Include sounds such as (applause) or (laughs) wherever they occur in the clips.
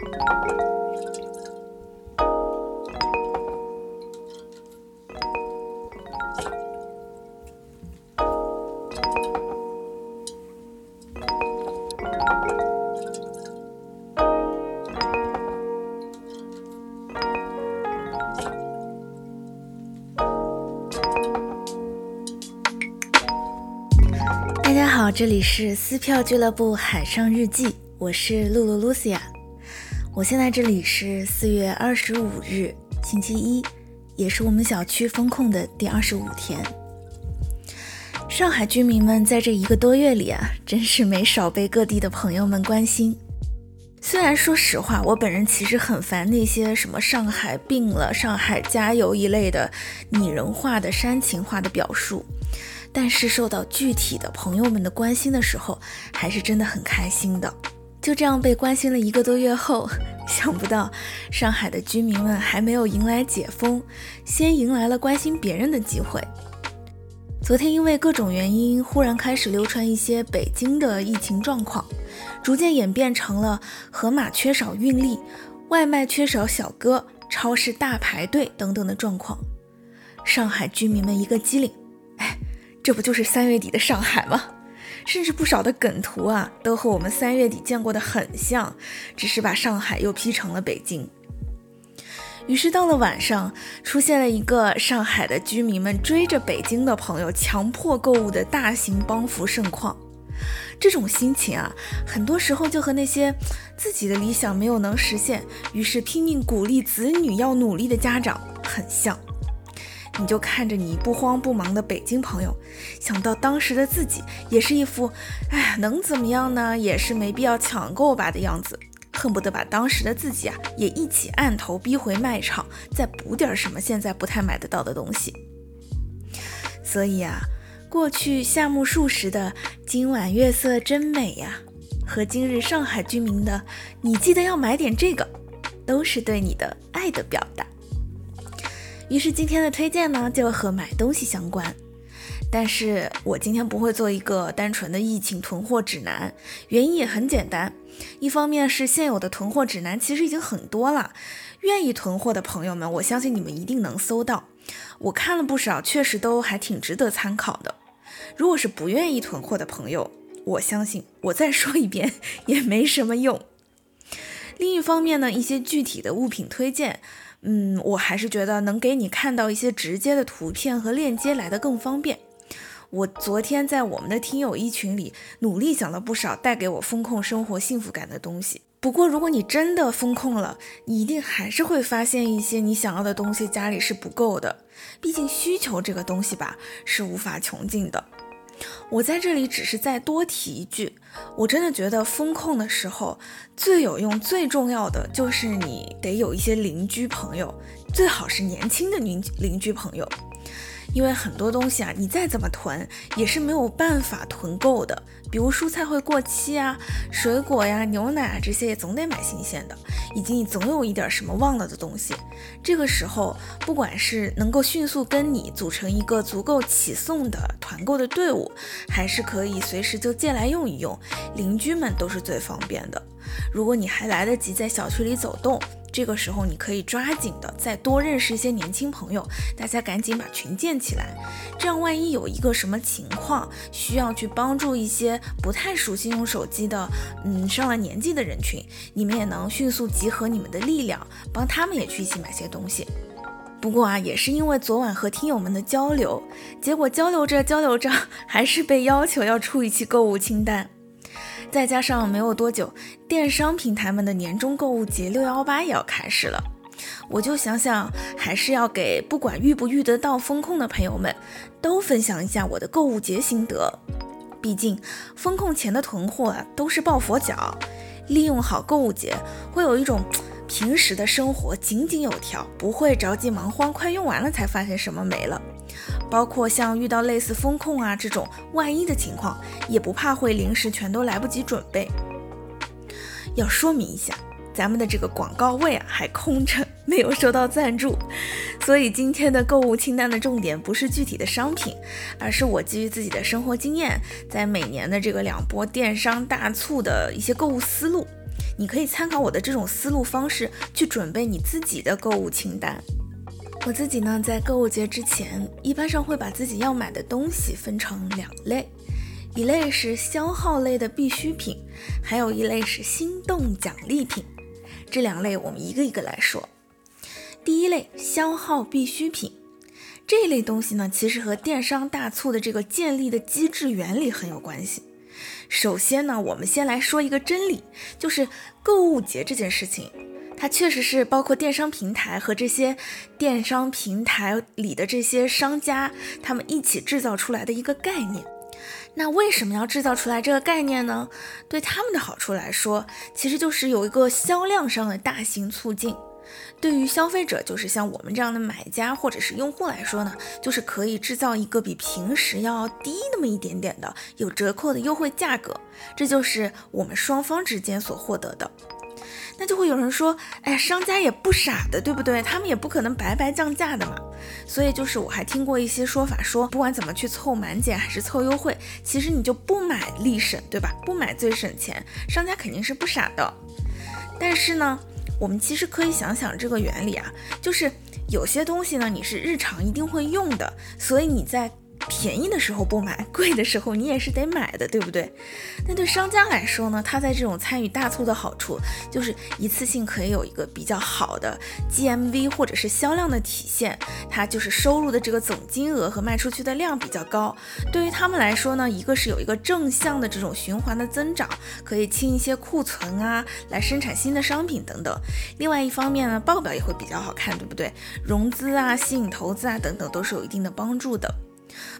大家好，这里是撕票俱乐部海上日记，我是露露露西亚。我现在这里是四月二十五日，星期一，也是我们小区封控的第二十五天。上海居民们在这一个多月里啊，真是没少被各地的朋友们关心。虽然说实话，我本人其实很烦那些什么“上海病了”“上海加油”一类的拟人化的煽情化的表述。但是受到具体的朋友们的关心的时候，还是真的很开心的。就这样被关心了一个多月后，(laughs) 想不到上海的居民们还没有迎来解封，先迎来了关心别人的机会。昨天因为各种原因，忽然开始流传一些北京的疫情状况，逐渐演变成了盒马缺少运力、外卖缺少小哥、超市大排队等等的状况。上海居民们一个机灵。哎这不就是三月底的上海吗？甚至不少的梗图啊，都和我们三月底见过的很像，只是把上海又 P 成了北京。于是到了晚上，出现了一个上海的居民们追着北京的朋友强迫购物的大型帮扶盛况。这种心情啊，很多时候就和那些自己的理想没有能实现，于是拼命鼓励子女要努力的家长很像。你就看着你不慌不忙的北京朋友，想到当时的自己也是一副，哎，能怎么样呢？也是没必要抢购吧的样子，恨不得把当时的自己啊也一起按头逼回卖场，再补点什么现在不太买得到的东西。所以啊，过去夏目漱石的“今晚月色真美呀”，和今日上海居民的“你记得要买点这个”，都是对你的爱的表达。于是今天的推荐呢，就和买东西相关。但是我今天不会做一个单纯的疫情囤货指南，原因也很简单。一方面是现有的囤货指南其实已经很多了，愿意囤货的朋友们，我相信你们一定能搜到。我看了不少，确实都还挺值得参考的。如果是不愿意囤货的朋友，我相信我再说一遍也没什么用。另一方面呢，一些具体的物品推荐。嗯，我还是觉得能给你看到一些直接的图片和链接来的更方便。我昨天在我们的听友一群里努力想了不少带给我风控生活幸福感的东西。不过，如果你真的风控了，你一定还是会发现一些你想要的东西家里是不够的。毕竟需求这个东西吧，是无法穷尽的。我在这里只是再多提一句，我真的觉得风控的时候最有用、最重要的就是你得有一些邻居朋友，最好是年轻的邻邻居朋友。因为很多东西啊，你再怎么囤也是没有办法囤够的。比如蔬菜会过期啊，水果呀、牛奶啊这些也总得买新鲜的，以及你总有一点什么忘了的东西。这个时候，不管是能够迅速跟你组成一个足够起送的团购的队伍，还是可以随时就借来用一用，邻居们都是最方便的。如果你还来得及在小区里走动。这个时候，你可以抓紧的再多认识一些年轻朋友，大家赶紧把群建起来。这样，万一有一个什么情况需要去帮助一些不太熟悉用手机的，嗯，上了年纪的人群，你们也能迅速集合你们的力量，帮他们也去一起买些东西。不过啊，也是因为昨晚和听友们的交流，结果交流着交流着，还是被要求要出一期购物清单。再加上没有多久，电商平台们的年终购物节六幺八也要开始了，我就想想，还是要给不管遇不遇得到风控的朋友们，都分享一下我的购物节心得。毕竟风控前的囤货啊，都是抱佛脚，利用好购物节，会有一种平时的生活井井有条，不会着急忙慌，快用完了才发现什么没了。包括像遇到类似风控啊这种万一的情况，也不怕会临时全都来不及准备。要说明一下，咱们的这个广告位啊还空着，没有收到赞助，所以今天的购物清单的重点不是具体的商品，而是我基于自己的生活经验，在每年的这个两波电商大促的一些购物思路。你可以参考我的这种思路方式去准备你自己的购物清单。我自己呢，在购物节之前，一般上会把自己要买的东西分成两类，一类是消耗类的必需品，还有一类是心动奖励品。这两类我们一个一个来说。第一类消耗必需品。这类东西呢，其实和电商大促的这个建立的机制原理很有关系。首先呢，我们先来说一个真理，就是购物节这件事情，它确实是包括电商平台和这些电商平台里的这些商家他们一起制造出来的一个概念。那为什么要制造出来这个概念呢？对他们的好处来说，其实就是有一个销量上的大型促进。对于消费者，就是像我们这样的买家或者是用户来说呢，就是可以制造一个比平时要低那么一点点的有折扣的优惠价格，这就是我们双方之间所获得的。那就会有人说，哎，商家也不傻的，对不对？他们也不可能白白降价的嘛。所以就是我还听过一些说法，说不管怎么去凑满减还是凑优惠，其实你就不买立省，对吧？不买最省钱，商家肯定是不傻的。但是呢？我们其实可以想想这个原理啊，就是有些东西呢，你是日常一定会用的，所以你在。便宜的时候不买，(laughs) 贵的时候你也是得买的，对不对？那对商家来说呢，他在这种参与大促的好处就是一次性可以有一个比较好的 GMV 或者是销量的体现，它就是收入的这个总金额和卖出去的量比较高。对于他们来说呢，一个是有一个正向的这种循环的增长，可以清一些库存啊，来生产新的商品等等。另外一方面呢，报表也会比较好看，对不对？融资啊，吸引投资啊等等都是有一定的帮助的。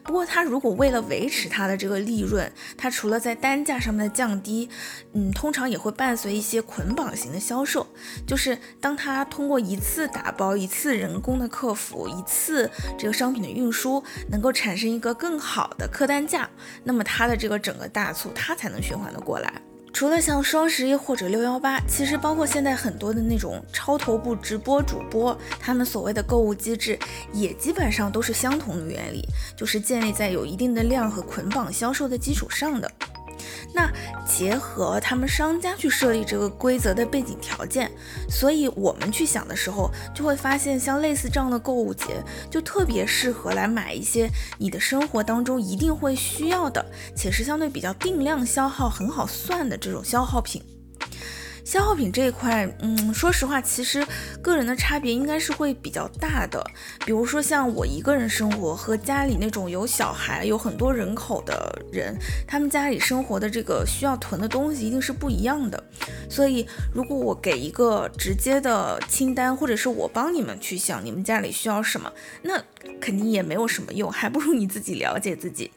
不过，它如果为了维持它的这个利润，它除了在单价上面的降低，嗯，通常也会伴随一些捆绑型的销售，就是当它通过一次打包、一次人工的客服、一次这个商品的运输，能够产生一个更好的客单价，那么它的这个整个大促它才能循环的过来。除了像双十一或者六幺八，其实包括现在很多的那种超头部直播主播，他们所谓的购物机制，也基本上都是相同的原理，就是建立在有一定的量和捆绑销售的基础上的。那结合他们商家去设立这个规则的背景条件，所以我们去想的时候，就会发现像类似这样的购物节，就特别适合来买一些你的生活当中一定会需要的，且是相对比较定量消耗、很好算的这种消耗品。消耗品这一块，嗯，说实话，其实个人的差别应该是会比较大的。比如说像我一个人生活和家里那种有小孩、有很多人口的人，他们家里生活的这个需要囤的东西一定是不一样的。所以，如果我给一个直接的清单，或者是我帮你们去想你们家里需要什么，那肯定也没有什么用，还不如你自己了解自己。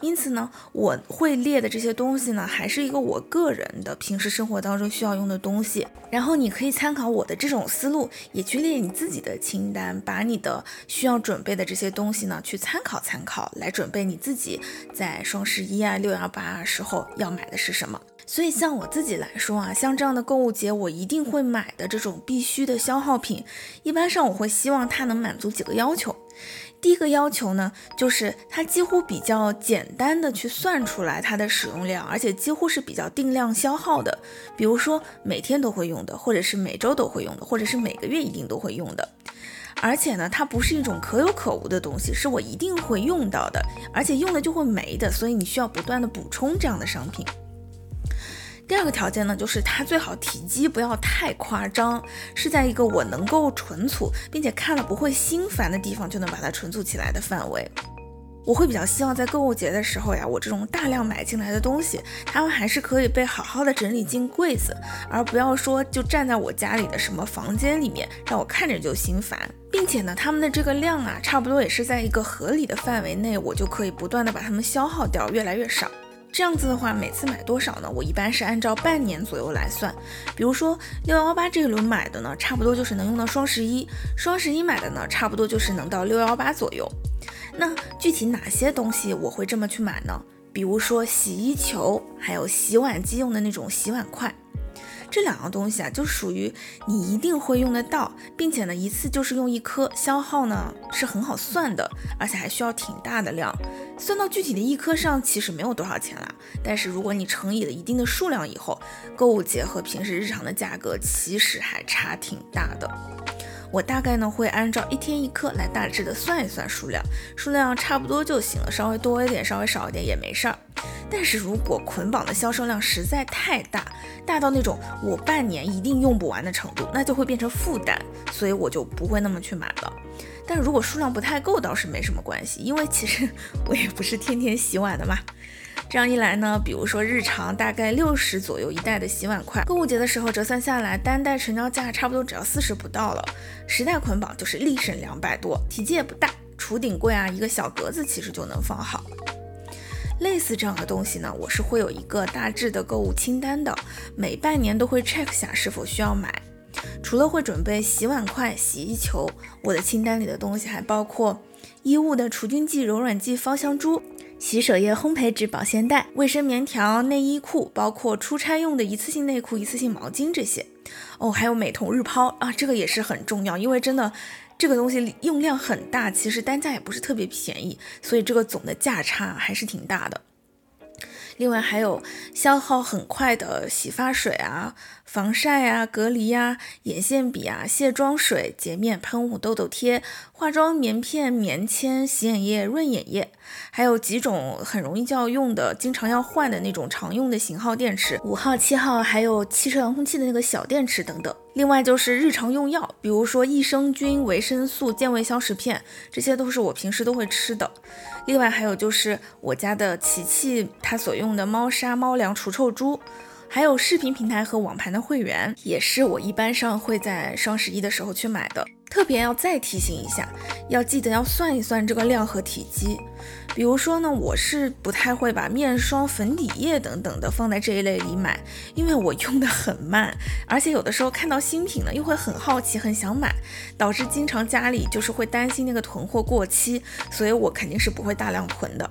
因此呢，我会列的这些东西呢，还是一个我个人的平时生活当中需要用的东西。然后你可以参考我的这种思路，也去列你自己的清单，把你的需要准备的这些东西呢，去参考参考，来准备你自己在双十一啊、六幺八时候要买的是什么。所以像我自己来说啊，像这样的购物节，我一定会买的这种必须的消耗品，一般上我会希望它能满足几个要求。第一个要求呢，就是它几乎比较简单的去算出来它的使用量，而且几乎是比较定量消耗的。比如说每天都会用的，或者是每周都会用的，或者是每个月一定都会用的。而且呢，它不是一种可有可无的东西，是我一定会用到的，而且用了就会没的，所以你需要不断的补充这样的商品。第二个条件呢，就是它最好体积不要太夸张，是在一个我能够存储，并且看了不会心烦的地方就能把它存储起来的范围。我会比较希望在购物节的时候呀，我这种大量买进来的东西，它们还是可以被好好的整理进柜子，而不要说就站在我家里的什么房间里面，让我看着就心烦，并且呢，它们的这个量啊，差不多也是在一个合理的范围内，我就可以不断的把它们消耗掉，越来越少。这样子的话，每次买多少呢？我一般是按照半年左右来算。比如说六幺八这一轮买的呢，差不多就是能用到双十一；双十一买的呢，差不多就是能到六幺八左右。那具体哪些东西我会这么去买呢？比如说洗衣球，还有洗碗机用的那种洗碗筷。这两样东西啊，就属于你一定会用得到，并且呢，一次就是用一颗，消耗呢是很好算的，而且还需要挺大的量。算到具体的一颗上，其实没有多少钱啦。但是如果你乘以了一定的数量以后，购物节和平时日常的价格其实还差挺大的。我大概呢会按照一天一颗来大致的算一算数量，数量差不多就行了，稍微多一点，稍微少一点也没事儿。但是如果捆绑的销售量实在太大，大到那种我半年一定用不完的程度，那就会变成负担，所以我就不会那么去买了。但如果数量不太够，倒是没什么关系，因为其实 (laughs) 我也不是天天洗碗的嘛。这样一来呢，比如说日常大概六十左右一袋的洗碗筷，购物节的时候折算下来，单袋成交价差不多只要四十不到了，十袋捆绑就是立省两百多，体积也不大，厨顶柜啊一个小格子其实就能放好。类似这样的东西呢，我是会有一个大致的购物清单的，每半年都会 check 下是否需要买。除了会准备洗碗筷、洗衣球，我的清单里的东西还包括衣物的除菌剂、柔软剂、芳香珠。洗手液、烘焙纸、保鲜袋、卫生棉条、内衣裤，包括出差用的一次性内裤、一次性毛巾这些。哦，还有美瞳日抛啊，这个也是很重要，因为真的这个东西用量很大，其实单价也不是特别便宜，所以这个总的价差还是挺大的。另外还有消耗很快的洗发水啊、防晒啊、隔离呀、眼线笔啊、卸妆水、洁面喷雾、痘痘贴、化妆棉片、棉签、洗眼液、润眼液，还有几种很容易就要用的、经常要换的那种常用的型号电池，五号、七号，还有汽车遥控器的那个小电池等等。另外就是日常用药，比如说益生菌、维生素、健胃消食片，这些都是我平时都会吃的。另外还有就是我家的琪琪，它所用的猫砂、猫粮除臭珠。还有视频平台和网盘的会员，也是我一般上会在双十一的时候去买的。特别要再提醒一下，要记得要算一算这个量和体积。比如说呢，我是不太会把面霜、粉底液等等的放在这一类里买，因为我用的很慢，而且有的时候看到新品呢，又会很好奇，很想买，导致经常家里就是会担心那个囤货过期，所以我肯定是不会大量囤的。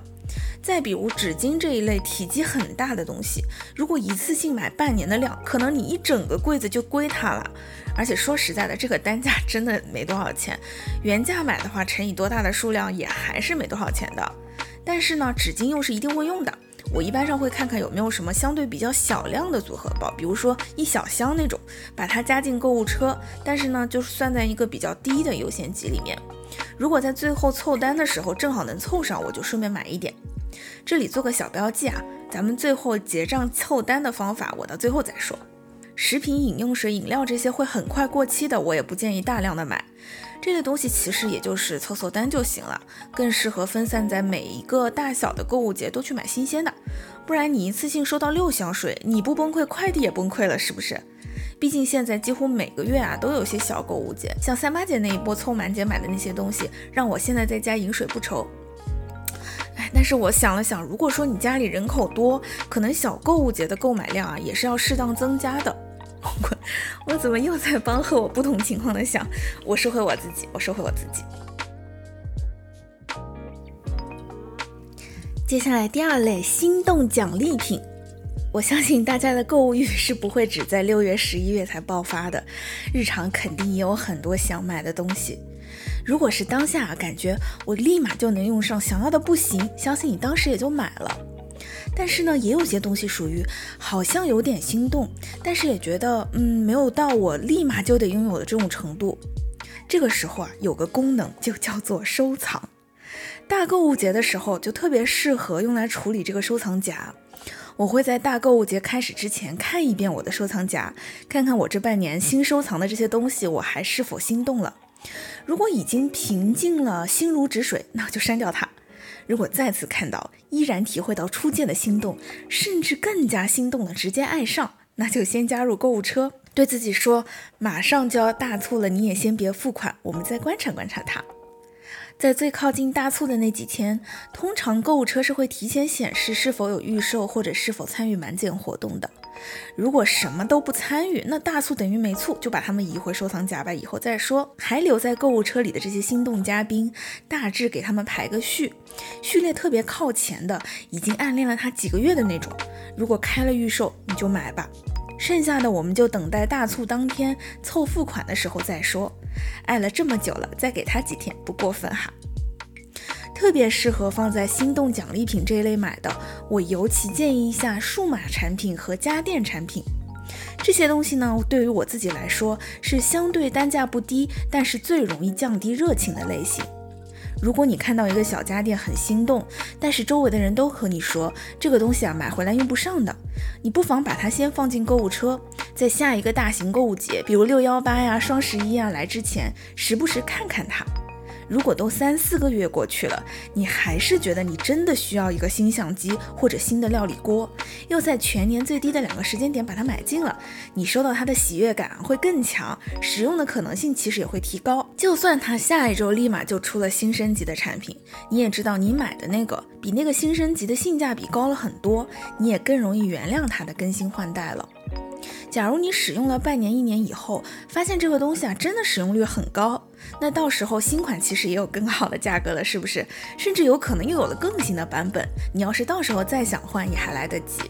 再比如纸巾这一类体积很大的东西，如果一次性买半年的量，可能你一整个柜子就归它了。而且说实在的，这个单价真的没多少钱，原价买的话乘以多大的数量也还是没多少钱的。但是呢，纸巾又是一定会用的，我一般上会看看有没有什么相对比较小量的组合包，比如说一小箱那种，把它加进购物车，但是呢，就是算在一个比较低的优先级里面。如果在最后凑单的时候正好能凑上，我就顺便买一点。这里做个小标记啊，咱们最后结账凑单的方法，我到最后再说。食品、饮用水、饮料这些会很快过期的，我也不建议大量的买。这类东西其实也就是凑凑单就行了，更适合分散在每一个大小的购物节都去买新鲜的。不然你一次性收到六箱水，你不崩溃，快递也崩溃了，是不是？毕竟现在几乎每个月啊都有些小购物节，像三八节那一波凑满减买的那些东西，让我现在在家饮水不愁。哎，但是我想了想，如果说你家里人口多，可能小购物节的购买量啊也是要适当增加的。我 (laughs) 我怎么又在帮和我不同情况的想？我收回我自己，我收回我自己。接下来第二类心动奖励品，我相信大家的购物欲是不会只在六月、十一月才爆发的，日常肯定也有很多想买的东西。如果是当下感觉我立马就能用上，想要的不行，相信你当时也就买了。但是呢，也有些东西属于好像有点心动，但是也觉得嗯没有到我立马就得拥有的这种程度。这个时候啊，有个功能就叫做收藏。大购物节的时候就特别适合用来处理这个收藏夹。我会在大购物节开始之前看一遍我的收藏夹，看看我这半年新收藏的这些东西我还是否心动了。如果已经平静了，心如止水，那就删掉它。如果再次看到，依然体会到初见的心动，甚至更加心动了，直接爱上，那就先加入购物车，对自己说，马上就要大促了，你也先别付款，我们再观察观察它。在最靠近大促的那几天，通常购物车是会提前显示是否有预售或者是否参与满减活动的。如果什么都不参与，那大促等于没促，就把它们移回收藏夹吧，以后再说。还留在购物车里的这些心动嘉宾，大致给他们排个序，序列特别靠前的，已经暗恋了他几个月的那种，如果开了预售，你就买吧。剩下的我们就等待大促当天凑付款的时候再说。爱了这么久了，再给他几天不过分哈。特别适合放在心动奖励品这一类买的，我尤其建议一下数码产品和家电产品。这些东西呢，对于我自己来说是相对单价不低，但是最容易降低热情的类型。如果你看到一个小家电很心动，但是周围的人都和你说这个东西啊买回来用不上的，你不妨把它先放进购物车，在下一个大型购物节，比如六幺八呀、双十一啊来之前，时不时看看它。如果都三四个月过去了，你还是觉得你真的需要一个新相机或者新的料理锅，又在全年最低的两个时间点把它买进了，你收到它的喜悦感会更强，使用的可能性其实也会提高。就算它下一周立马就出了新升级的产品，你也知道你买的那个比那个新升级的性价比高了很多，你也更容易原谅它的更新换代了。假如你使用了半年、一年以后，发现这个东西啊真的使用率很高，那到时候新款其实也有更好的价格了，是不是？甚至有可能又有了更新的版本。你要是到时候再想换，也还来得及。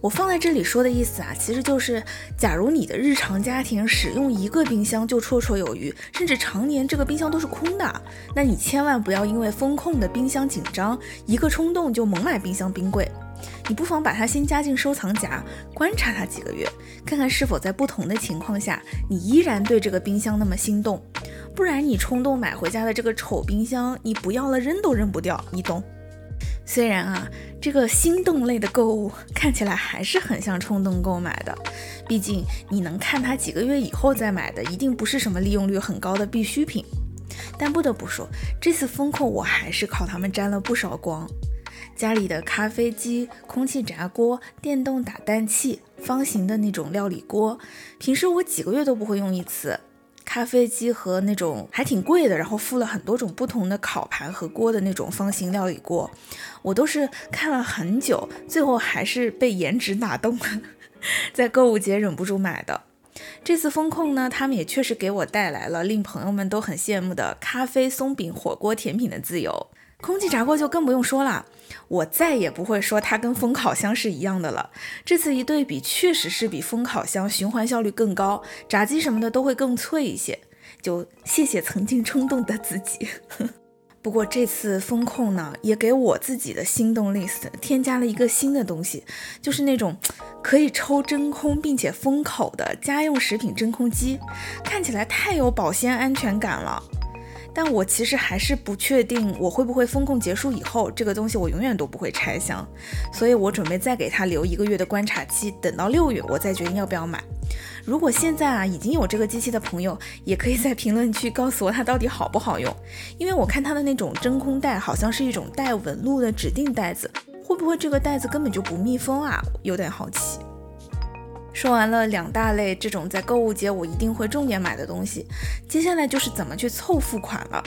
我放在这里说的意思啊，其实就是，假如你的日常家庭使用一个冰箱就绰绰有余，甚至常年这个冰箱都是空的，那你千万不要因为风控的冰箱紧张，一个冲动就猛买冰箱冰柜。你不妨把它先加进收藏夹，观察它几个月，看看是否在不同的情况下，你依然对这个冰箱那么心动。不然你冲动买回家的这个丑冰箱，你不要了扔都扔不掉，你懂？虽然啊，这个心动类的购物看起来还是很像冲动购买的，毕竟你能看它几个月以后再买的，一定不是什么利用率很高的必需品。但不得不说，这次风控我还是靠它们沾了不少光。家里的咖啡机、空气炸锅、电动打蛋器、方形的那种料理锅，平时我几个月都不会用一次。咖啡机和那种还挺贵的，然后附了很多种不同的烤盘和锅的那种方形料理锅，我都是看了很久，最后还是被颜值打动了，(laughs) 在购物节忍不住买的。这次风控呢，他们也确实给我带来了令朋友们都很羡慕的咖啡、松饼、火锅、甜品的自由。空气炸锅就更不用说了，我再也不会说它跟风烤箱是一样的了。这次一对比，确实是比风烤箱循环效率更高，炸鸡什么的都会更脆一些。就谢谢曾经冲动的自己。(laughs) 不过这次风控呢，也给我自己的心动 list 添加了一个新的东西，就是那种可以抽真空并且封口的家用食品真空机，看起来太有保鲜安全感了。但我其实还是不确定我会不会风控结束以后，这个东西我永远都不会拆箱，所以我准备再给它留一个月的观察期，等到六月我再决定要不要买。如果现在啊已经有这个机器的朋友，也可以在评论区告诉我它到底好不好用，因为我看它的那种真空袋好像是一种带纹路的指定袋子，会不会这个袋子根本就不密封啊？有点好奇。说完了两大类这种在购物节我一定会重点买的东西，接下来就是怎么去凑付款了。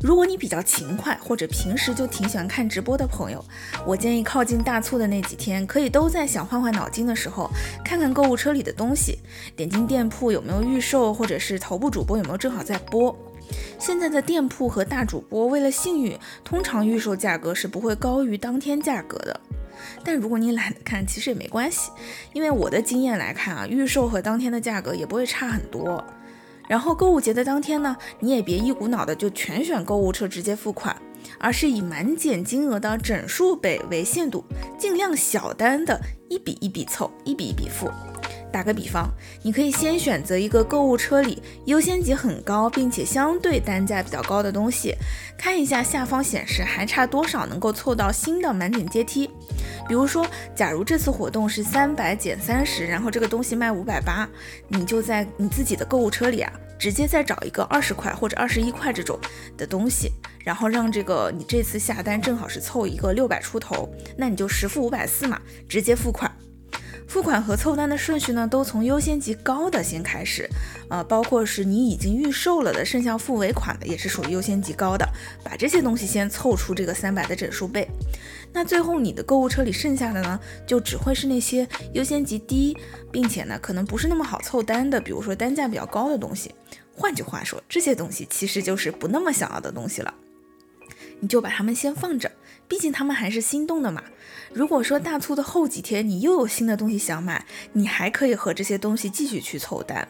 如果你比较勤快，或者平时就挺喜欢看直播的朋友，我建议靠近大促的那几天，可以都在想换换脑筋的时候，看看购物车里的东西，点进店铺有没有预售，或者是头部主播有没有正好在播。现在的店铺和大主播为了信誉，通常预售价格是不会高于当天价格的。但如果你懒得看，其实也没关系，因为我的经验来看啊，预售和当天的价格也不会差很多。然后购物节的当天呢，你也别一股脑的就全选购物车直接付款，而是以满减金额的整数倍为限度，尽量小单的一笔一笔凑，一笔一笔付。打个比方，你可以先选择一个购物车里优先级很高，并且相对单价比较高的东西，看一下下方显示还差多少能够凑到新的满减阶梯。比如说，假如这次活动是三百减三十，然后这个东西卖五百八，你就在你自己的购物车里啊，直接再找一个二十块或者二十一块这种的东西，然后让这个你这次下单正好是凑一个六百出头，那你就实付五百四嘛，直接付款。付款和凑单的顺序呢，都从优先级高的先开始，呃，包括是你已经预售了的，剩下付尾款的也是属于优先级高的，把这些东西先凑出这个三百的整数倍。那最后你的购物车里剩下的呢，就只会是那些优先级低，并且呢，可能不是那么好凑单的，比如说单价比较高的东西。换句话说，这些东西其实就是不那么想要的东西了，你就把它们先放着。毕竟他们还是心动的嘛。如果说大促的后几天你又有新的东西想买，你还可以和这些东西继续去凑单。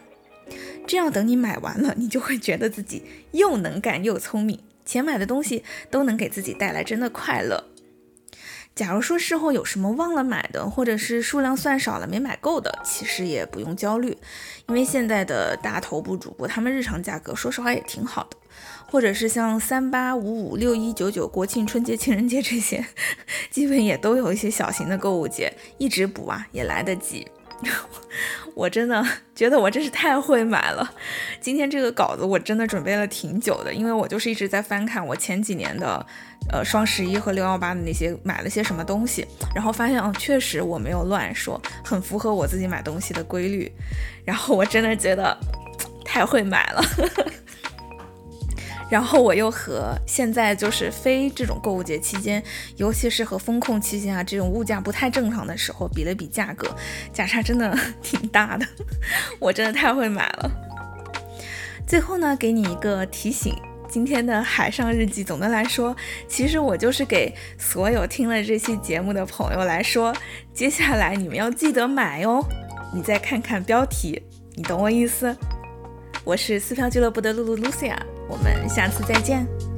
这样等你买完了，你就会觉得自己又能干又聪明，钱买的东西都能给自己带来真的快乐。假如说事后有什么忘了买的，或者是数量算少了没买够的，其实也不用焦虑，因为现在的大头部主播他们日常价格说实话也挺好的，或者是像三八五五六一九九国庆春节情人节这些，(laughs) 基本也都有一些小型的购物节，一直补啊也来得及。(laughs) 我真的觉得我真是太会买了。今天这个稿子我真的准备了挺久的，因为我就是一直在翻看我前几年的，呃双十一和六幺八的那些买了些什么东西，然后发现哦，确实我没有乱说，很符合我自己买东西的规律。然后我真的觉得 (tsk) 太会买了。然后我又和现在就是非这种购物节期间，尤其是和风控期间啊，这种物价不太正常的时候比了比价格，价差真的 (laughs) 挺大的，我真的太会买了。最后呢，给你一个提醒，今天的海上日记，总的来说，其实我就是给所有听了这期节目的朋友来说，接下来你们要记得买哦。你再看看标题，你懂我意思？我是撕票俱乐部的露露 Lucia。我们下次再见。